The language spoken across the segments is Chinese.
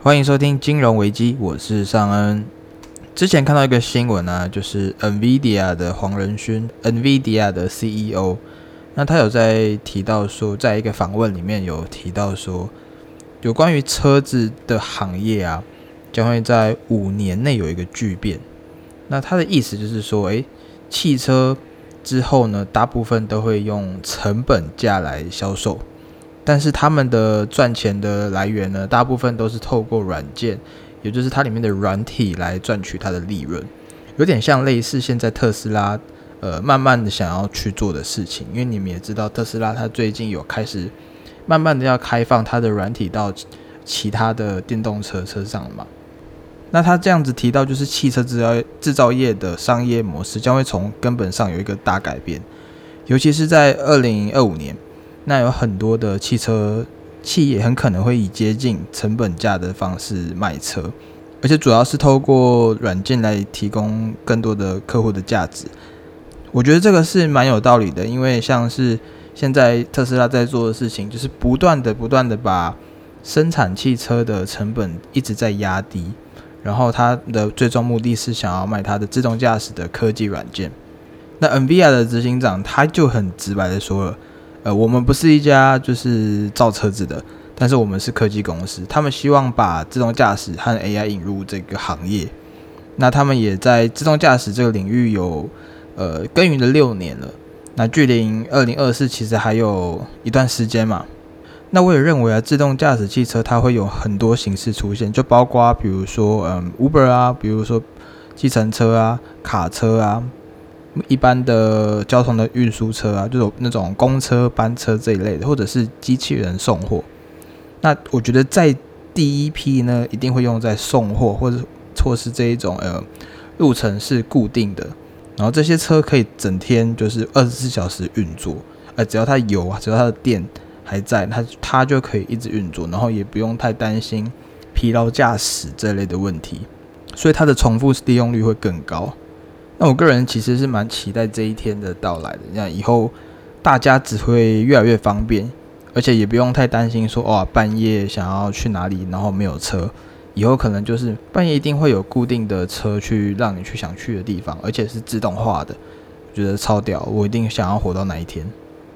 欢迎收听金融危机，我是尚恩。之前看到一个新闻啊，就是 NVIDIA 的黄仁勋，NVIDIA 的 CEO，那他有在提到说，在一个访问里面有提到说，有关于车子的行业啊，将会在五年内有一个巨变。那他的意思就是说，诶，汽车之后呢，大部分都会用成本价来销售。但是他们的赚钱的来源呢，大部分都是透过软件，也就是它里面的软体来赚取它的利润，有点像类似现在特斯拉，呃，慢慢的想要去做的事情。因为你们也知道，特斯拉它最近有开始慢慢的要开放它的软体到其他的电动车车上嘛。那他这样子提到，就是汽车制造制造业的商业模式将会从根本上有一个大改变，尤其是在二零二五年。那有很多的汽车企业很可能会以接近成本价的方式卖车，而且主要是透过软件来提供更多的客户的价值。我觉得这个是蛮有道理的，因为像是现在特斯拉在做的事情，就是不断的、不断的把生产汽车的成本一直在压低，然后它的最终目的是想要卖它的自动驾驶的科技软件。那 NVIDIA 的执行长他就很直白的说了。呃，我们不是一家就是造车子的，但是我们是科技公司。他们希望把自动驾驶和 AI 引入这个行业。那他们也在自动驾驶这个领域有呃耕耘了六年了。那距离二零二四其实还有一段时间嘛。那我也认为啊，自动驾驶汽车它会有很多形式出现，就包括比如说嗯 Uber 啊，比如说计程车啊、卡车啊。一般的交通的运输车啊，就是那种公车、班车这一类的，或者是机器人送货。那我觉得在第一批呢，一定会用在送货或者或是这一种呃路程是固定的，然后这些车可以整天就是二十四小时运作，呃，只要它有啊，只要它的电还在，它它就可以一直运作，然后也不用太担心疲劳驾驶这类的问题，所以它的重复利用率会更高。那我个人其实是蛮期待这一天的到来的。那以后大家只会越来越方便，而且也不用太担心说哇半夜想要去哪里，然后没有车。以后可能就是半夜一定会有固定的车去让你去想去的地方，而且是自动化的，我觉得超屌。我一定想要活到哪一天，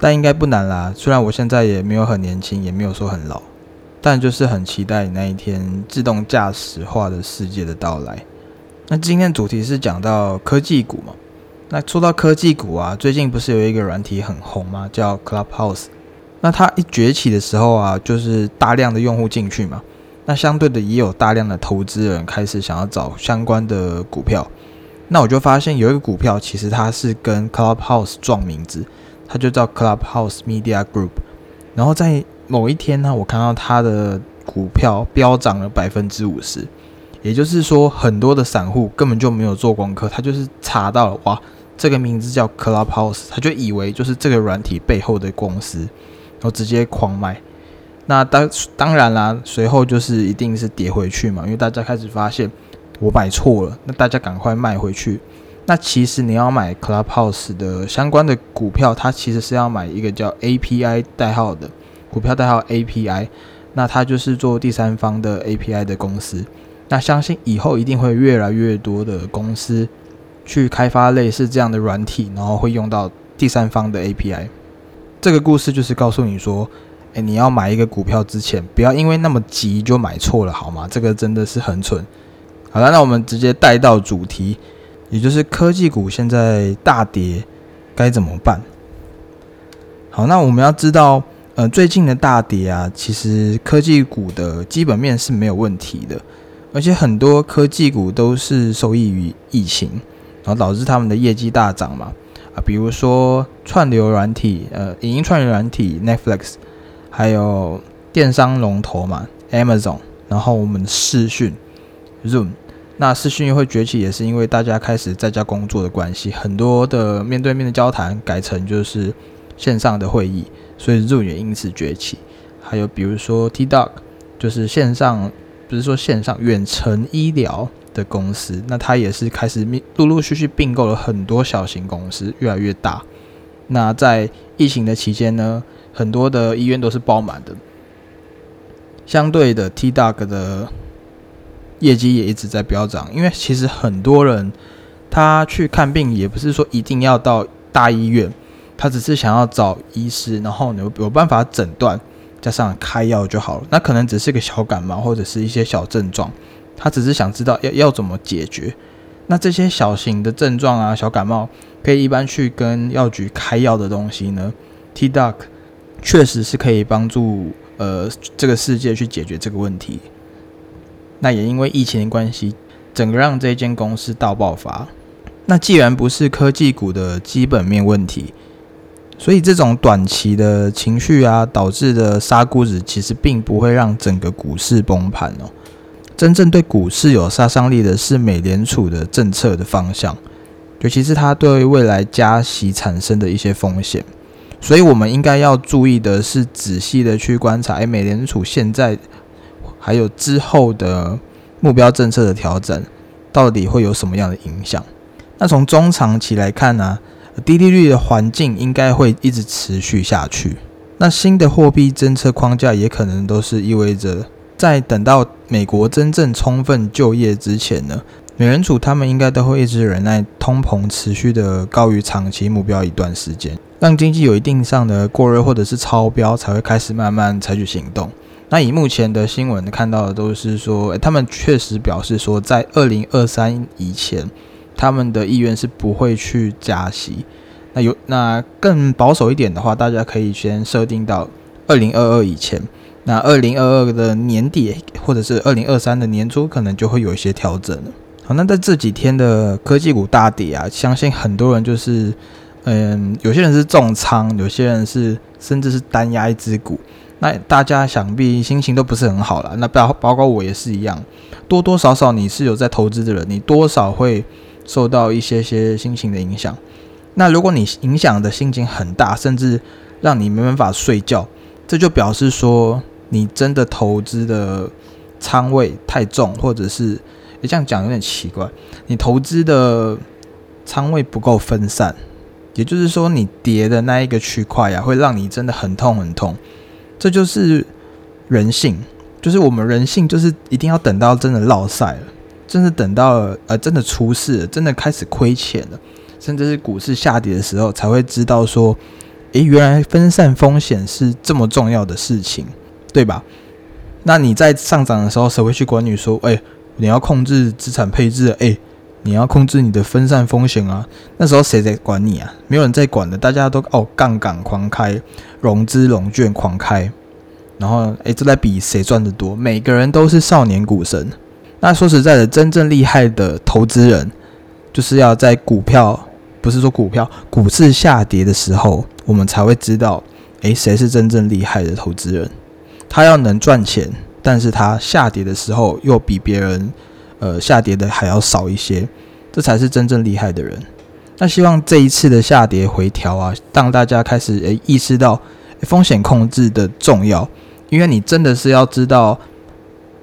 但应该不难啦。虽然我现在也没有很年轻，也没有说很老，但就是很期待那一天自动驾驶化的世界的到来。那今天主题是讲到科技股嘛？那说到科技股啊，最近不是有一个软体很红吗？叫 Clubhouse。那它一崛起的时候啊，就是大量的用户进去嘛。那相对的也有大量的投资人开始想要找相关的股票。那我就发现有一个股票，其实它是跟 Clubhouse 撞名字，它就叫 Clubhouse Media Group。然后在某一天呢，我看到它的股票飙涨了百分之五十。也就是说，很多的散户根本就没有做功课，他就是查到了哇，这个名字叫 Clubhouse，他就以为就是这个软体背后的公司，然后直接狂卖。那当当然啦，随后就是一定是跌回去嘛，因为大家开始发现我买错了，那大家赶快卖回去。那其实你要买 Clubhouse 的相关的股票，它其实是要买一个叫 API 代号的股票代号 API，那它就是做第三方的 API 的公司。那相信以后一定会越来越多的公司去开发类似这样的软体，然后会用到第三方的 API。这个故事就是告诉你说，诶，你要买一个股票之前，不要因为那么急就买错了，好吗？这个真的是很蠢。好了，那我们直接带到主题，也就是科技股现在大跌该怎么办？好，那我们要知道，呃，最近的大跌啊，其实科技股的基本面是没有问题的。而且很多科技股都是受益于疫情，然后导致他们的业绩大涨嘛。啊，比如说串流软体，呃，影音串流软体 Netflix，还有电商龙头嘛 Amazon，然后我们视讯 Zoom，那视讯会崛起也是因为大家开始在家工作的关系，很多的面对面的交谈改成就是线上的会议，所以 Zoom 也因此崛起。还有比如说 T Dog，就是线上。不是说线上远程医疗的公司，那它也是开始陆陆续续并购了很多小型公司，越来越大。那在疫情的期间呢，很多的医院都是爆满的。相对的，T Dog 的业绩也一直在飙涨。因为其实很多人他去看病也不是说一定要到大医院，他只是想要找医师，然后有有办法诊断，加上开药就好了。那可能只是个小感冒或者是一些小症状，他只是想知道要要怎么解决。那这些小型的症状啊，小感冒可以一般去跟药局开药的东西呢，T Doc 确实是可以帮助呃这个世界去解决这个问题。那也因为疫情的关系，整个让这间公司大爆发。那既然不是科技股的基本面问题，所以这种短期的情绪啊导致的杀估值，其实并不会让整个股市崩盘哦。真正对股市有杀伤力的是美联储的政策的方向，尤其是它对未来加息产生的一些风险。所以，我们应该要注意的是，仔细的去观察，哎，美联储现在还有之后的目标政策的调整，到底会有什么样的影响？那从中长期来看呢，低利率的环境应该会一直持续下去。那新的货币政策框架也可能都是意味着。在等到美国真正充分就业之前呢，美联储他们应该都会一直忍耐通膨持续的高于长期目标一段时间，让经济有一定上的过热或者是超标，才会开始慢慢采取行动。那以目前的新闻看到的都是说，他们确实表示说，在二零二三以前，他们的意愿是不会去加息。那有那更保守一点的话，大家可以先设定到二零二二以前。那二零二二的年底，或者是二零二三的年初，可能就会有一些调整了。好，那在这几天的科技股大跌啊，相信很多人就是，嗯，有些人是重仓，有些人是甚至是单压一只股。那大家想必心情都不是很好了。那包包括我也是一样，多多少少你是有在投资的人，你多少会受到一些些心情的影响。那如果你影响的心情很大，甚至让你没办法睡觉，这就表示说。你真的投资的仓位太重，或者是你这样讲有点奇怪，你投资的仓位不够分散，也就是说你跌的那一个区块呀，会让你真的很痛很痛。这就是人性，就是我们人性就是一定要等到真的落赛了，真的等到呃真的出事，了，真的开始亏钱了，甚至是股市下跌的时候，才会知道说，诶，原来分散风险是这么重要的事情。对吧？那你在上涨的时候，谁会去管你说？哎，你要控制资产配置，哎，你要控制你的分散风险啊。那时候谁在管你啊？没有人在管的，大家都哦，杠杆狂开，融资融券狂开，然后哎，这在比谁赚的多。每个人都是少年股神。那说实在的，真正厉害的投资人，就是要在股票，不是说股票股市下跌的时候，我们才会知道，哎，谁是真正厉害的投资人。他要能赚钱，但是他下跌的时候又比别人，呃，下跌的还要少一些，这才是真正厉害的人。那希望这一次的下跌回调啊，让大家开始诶意识到风险控制的重要，因为你真的是要知道，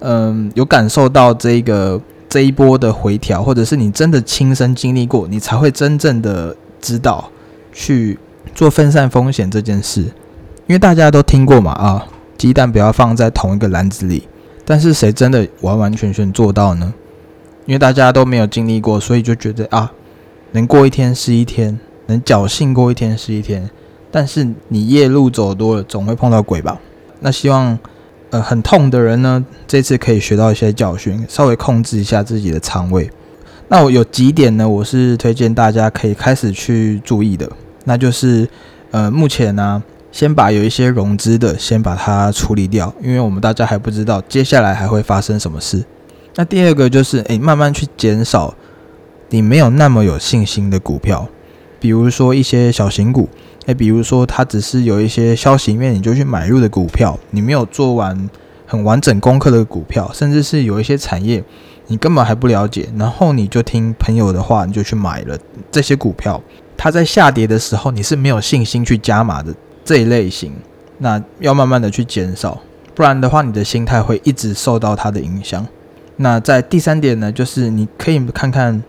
嗯，有感受到这个这一波的回调，或者是你真的亲身经历过，你才会真正的知道去做分散风险这件事，因为大家都听过嘛啊。鸡蛋不要放在同一个篮子里，但是谁真的完完全全做到呢？因为大家都没有经历过，所以就觉得啊，能过一天是一天，能侥幸过一天是一天。但是你夜路走多了，总会碰到鬼吧？那希望呃很痛的人呢，这次可以学到一些教训，稍微控制一下自己的仓位。那我有几点呢，我是推荐大家可以开始去注意的，那就是呃目前呢。先把有一些融资的先把它处理掉，因为我们大家还不知道接下来还会发生什么事。那第二个就是，诶，慢慢去减少你没有那么有信心的股票，比如说一些小型股，诶，比如说它只是有一些消息面你就去买入的股票，你没有做完很完整功课的股票，甚至是有一些产业你根本还不了解，然后你就听朋友的话你就去买了这些股票，它在下跌的时候你是没有信心去加码的。这一类型，那要慢慢的去减少，不然的话，你的心态会一直受到它的影响。那在第三点呢，就是你可以看看，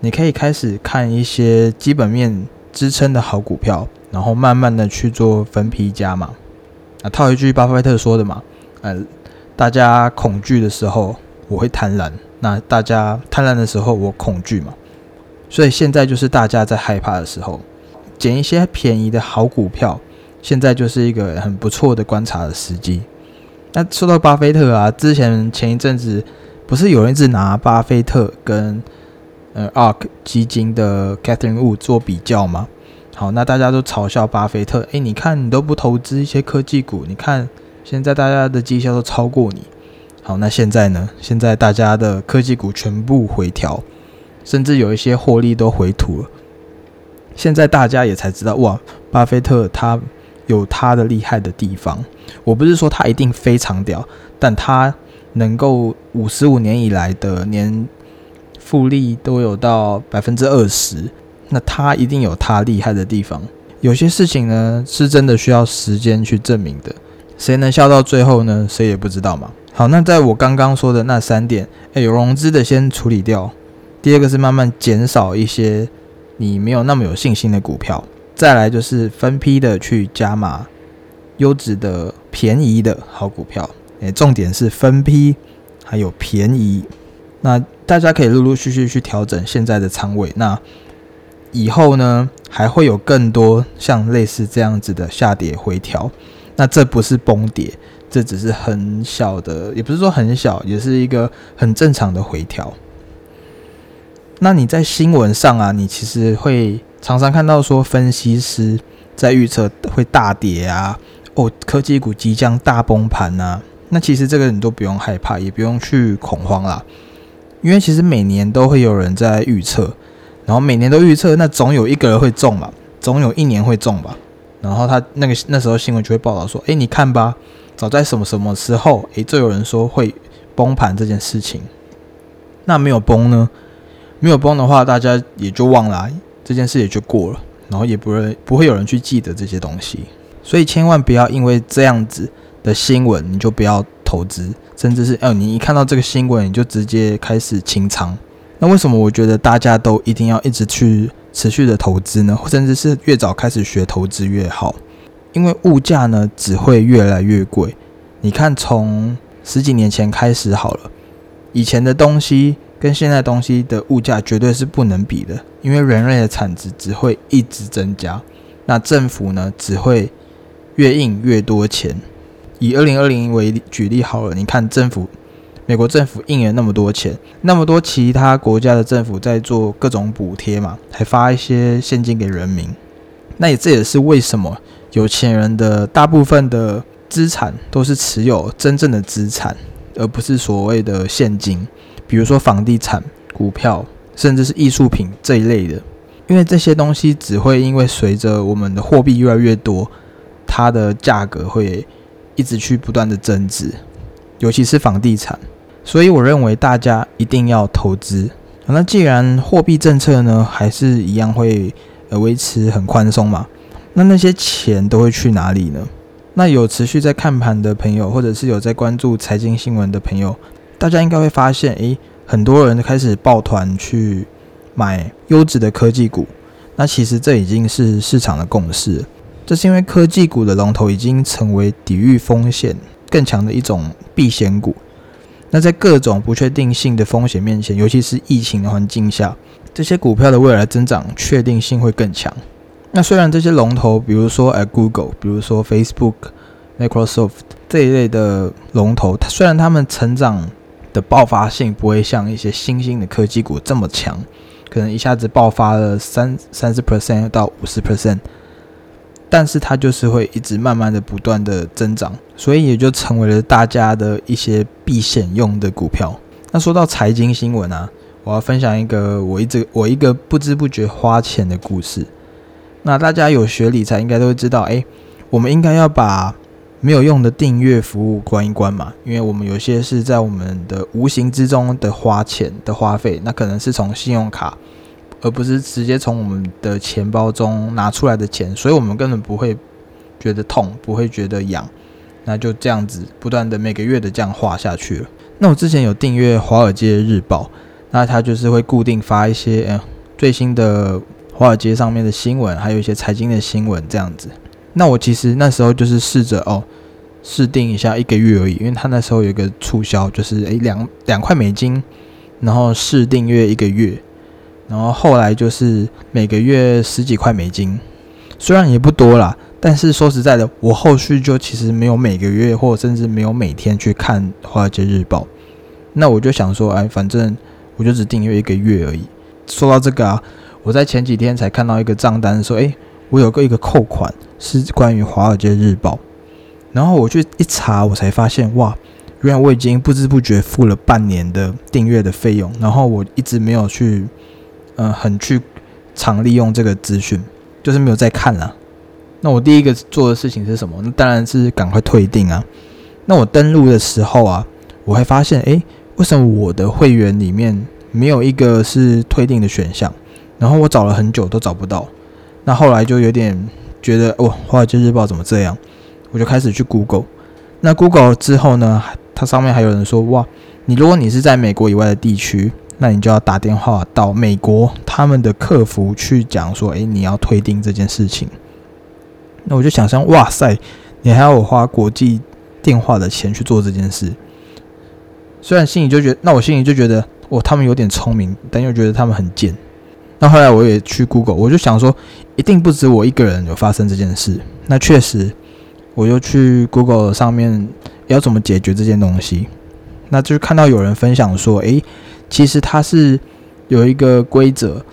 你可以开始看一些基本面支撑的好股票，然后慢慢的去做分批加嘛。啊，套一句巴菲特说的嘛，呃，大家恐惧的时候，我会贪婪。那大家贪婪的时候，我恐惧嘛。所以现在就是大家在害怕的时候，捡一些便宜的好股票，现在就是一个很不错的观察的时机。那说到巴菲特啊，之前前一阵子不是有人一直拿巴菲特跟呃 ARK 基金的 Catherine Wu 做比较吗？好，那大家都嘲笑巴菲特，诶，你看你都不投资一些科技股，你看现在大家的绩效都超过你。好，那现在呢？现在大家的科技股全部回调。甚至有一些获利都回吐了。现在大家也才知道，哇，巴菲特他有他的厉害的地方。我不是说他一定非常屌，但他能够五十五年以来的年复利都有到百分之二十，那他一定有他厉害的地方。有些事情呢，是真的需要时间去证明的。谁能笑到最后呢？谁也不知道嘛。好，那在我刚刚说的那三点，哎，有融资的先处理掉。第二个是慢慢减少一些你没有那么有信心的股票，再来就是分批的去加码优质的便宜的好股票。诶，重点是分批还有便宜。那大家可以陆陆续续去调整现在的仓位。那以后呢，还会有更多像类似这样子的下跌回调。那这不是崩跌，这只是很小的，也不是说很小，也是一个很正常的回调。那你在新闻上啊，你其实会常常看到说分析师在预测会大跌啊，哦，科技股即将大崩盘啊。那其实这个你都不用害怕，也不用去恐慌啦，因为其实每年都会有人在预测，然后每年都预测，那总有一个人会中嘛，总有一年会中吧。然后他那个那时候新闻就会报道说，哎，你看吧，早在什么什么时候，哎，就有人说会崩盘这件事情，那没有崩呢？没有崩的话，大家也就忘了这件事，也就过了，然后也不会不会有人去记得这些东西，所以千万不要因为这样子的新闻你就不要投资，甚至是哦，你一看到这个新闻你就直接开始清仓。那为什么我觉得大家都一定要一直去持续的投资呢？甚至是越早开始学投资越好，因为物价呢只会越来越贵。你看，从十几年前开始好了，以前的东西。跟现在东西的物价绝对是不能比的，因为人类的产值只会一直增加，那政府呢只会越印越多钱。以二零二零为举例好了，你看政府，美国政府印了那么多钱，那么多其他国家的政府在做各种补贴嘛，还发一些现金给人民。那也这也是为什么有钱人的大部分的资产都是持有真正的资产，而不是所谓的现金。比如说房地产、股票，甚至是艺术品这一类的，因为这些东西只会因为随着我们的货币越来越多，它的价格会一直去不断的增值，尤其是房地产。所以我认为大家一定要投资。那既然货币政策呢还是一样会呃维持很宽松嘛，那那些钱都会去哪里呢？那有持续在看盘的朋友，或者是有在关注财经新闻的朋友。大家应该会发现，诶，很多人开始抱团去买优质的科技股。那其实这已经是市场的共识。这是因为科技股的龙头已经成为抵御风险更强的一种避险股。那在各种不确定性的风险面前，尤其是疫情的环境下，这些股票的未来增长确定性会更强。那虽然这些龙头，比如说 Google，比如说 Facebook、Microsoft 这一类的龙头，它虽然他们成长的爆发性不会像一些新兴的科技股这么强，可能一下子爆发了三三十 percent 到五十 percent，但是它就是会一直慢慢的不断的增长，所以也就成为了大家的一些避险用的股票。那说到财经新闻啊，我要分享一个我一直我一个不知不觉花钱的故事。那大家有学理财应该都会知道，哎，我们应该要把。没有用的订阅服务关一关嘛？因为我们有些是在我们的无形之中的花钱的花费，那可能是从信用卡，而不是直接从我们的钱包中拿出来的钱，所以我们根本不会觉得痛，不会觉得痒，那就这样子不断的每个月的这样花下去了。那我之前有订阅《华尔街日报》，那它就是会固定发一些嗯最新的华尔街上面的新闻，还有一些财经的新闻这样子。那我其实那时候就是试着哦，试订一下一个月而已，因为他那时候有一个促销，就是诶两两块美金，然后试订阅一个月，然后后来就是每个月十几块美金，虽然也不多啦，但是说实在的，我后续就其实没有每个月或甚至没有每天去看《华尔街日报》，那我就想说，哎，反正我就只订阅一个月而已。说到这个啊，我在前几天才看到一个账单，说，诶，我有个一个扣款是关于《华尔街日报》。然后我去一查，我才发现哇，原来我已经不知不觉付了半年的订阅的费用，然后我一直没有去，呃，很去常利用这个资讯，就是没有再看了。那我第一个做的事情是什么？那当然是赶快退订啊。那我登录的时候啊，我还发现，诶，为什么我的会员里面没有一个是退订的选项？然后我找了很久都找不到。那后来就有点觉得，哦，华尔街日报怎么这样？我就开始去 Google，那 Google 之后呢，它上面还有人说，哇，你如果你是在美国以外的地区，那你就要打电话到美国他们的客服去讲说，诶，你要退订这件事情。那我就想象，哇塞，你还要我花国际电话的钱去做这件事。虽然心里就觉得，那我心里就觉得，哦，他们有点聪明，但又觉得他们很贱。那后来我也去 Google，我就想说，一定不止我一个人有发生这件事。那确实。我就去 Google 上面要怎么解决这件东西，那就是看到有人分享说，诶，其实它是有一个规则，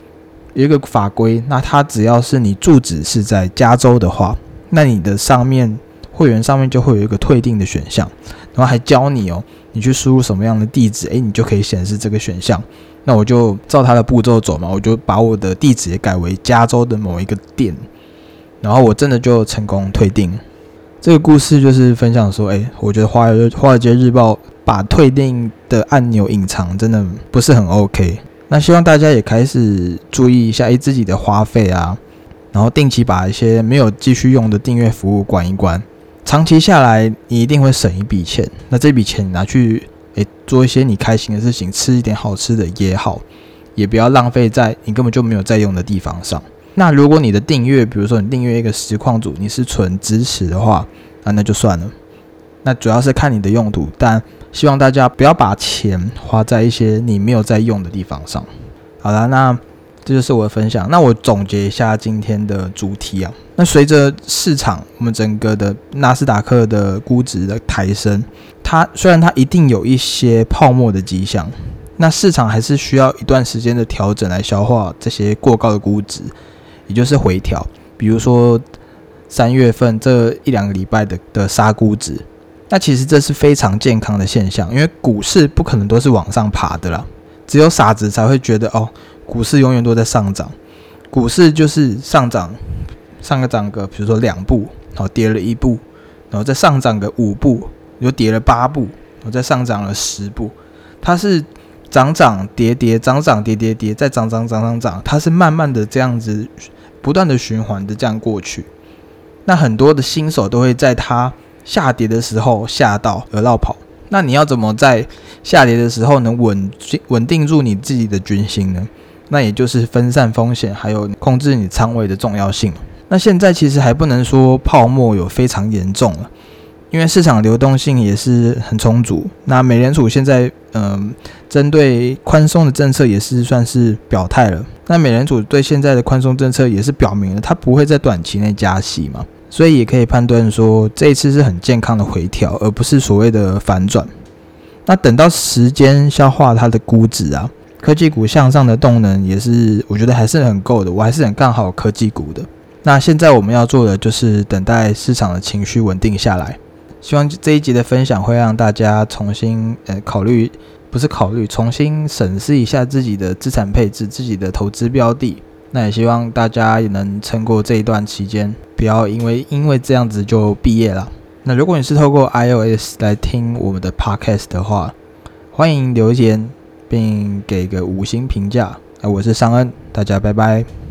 有一个法规，那它只要是你住址是在加州的话，那你的上面会员上面就会有一个退订的选项，然后还教你哦，你去输入什么样的地址，诶，你就可以显示这个选项。那我就照他的步骤走嘛，我就把我的地址也改为加州的某一个店，然后我真的就成功退订。这个故事就是分享说，哎，我觉得华尔华尔街日报把退订的按钮隐藏，真的不是很 OK。那希望大家也开始注意一下，哎，自己的花费啊，然后定期把一些没有继续用的订阅服务关一关。长期下来，你一定会省一笔钱。那这笔钱你拿去，哎，做一些你开心的事情，吃一点好吃的也好，也不要浪费在你根本就没有在用的地方上。那如果你的订阅，比如说你订阅一个实况组，你是纯支持的话，那那就算了。那主要是看你的用途，但希望大家不要把钱花在一些你没有在用的地方上。好了，那这就是我的分享。那我总结一下今天的主题啊。那随着市场，我们整个的纳斯达克的估值的抬升，它虽然它一定有一些泡沫的迹象，那市场还是需要一段时间的调整来消化这些过高的估值。也就是回调，比如说三月份这一两个礼拜的的杀估值，那其实这是非常健康的现象，因为股市不可能都是往上爬的啦，只有傻子才会觉得哦，股市永远都在上涨，股市就是上涨，上个涨个，比如说两步，然后跌了一步，然后再上涨个五步，又跌了八步，然后再上涨了十步，它是。涨涨跌跌，涨涨跌跌跌，再涨涨涨涨涨，它是慢慢的这样子，不断的循环的这样过去。那很多的新手都会在它下跌的时候吓到而绕跑。那你要怎么在下跌的时候能稳稳定住你自己的军心呢？那也就是分散风险，还有控制你仓位的重要性。那现在其实还不能说泡沫有非常严重了。因为市场流动性也是很充足，那美联储现在嗯，针对宽松的政策也是算是表态了。那美联储对现在的宽松政策也是表明了，它不会在短期内加息嘛，所以也可以判断说这一次是很健康的回调，而不是所谓的反转。那等到时间消化它的估值啊，科技股向上的动能也是我觉得还是很够的，我还是很看好科技股的。那现在我们要做的就是等待市场的情绪稳定下来。希望这一集的分享会让大家重新呃考虑，不是考虑，重新审视一下自己的资产配置、自己的投资标的。那也希望大家也能撑过这一段期间，不要因为因为这样子就毕业了。那如果你是透过 iOS 来听我们的 Podcast 的话，欢迎留言并给个五星评价。那我是尚恩，大家拜拜。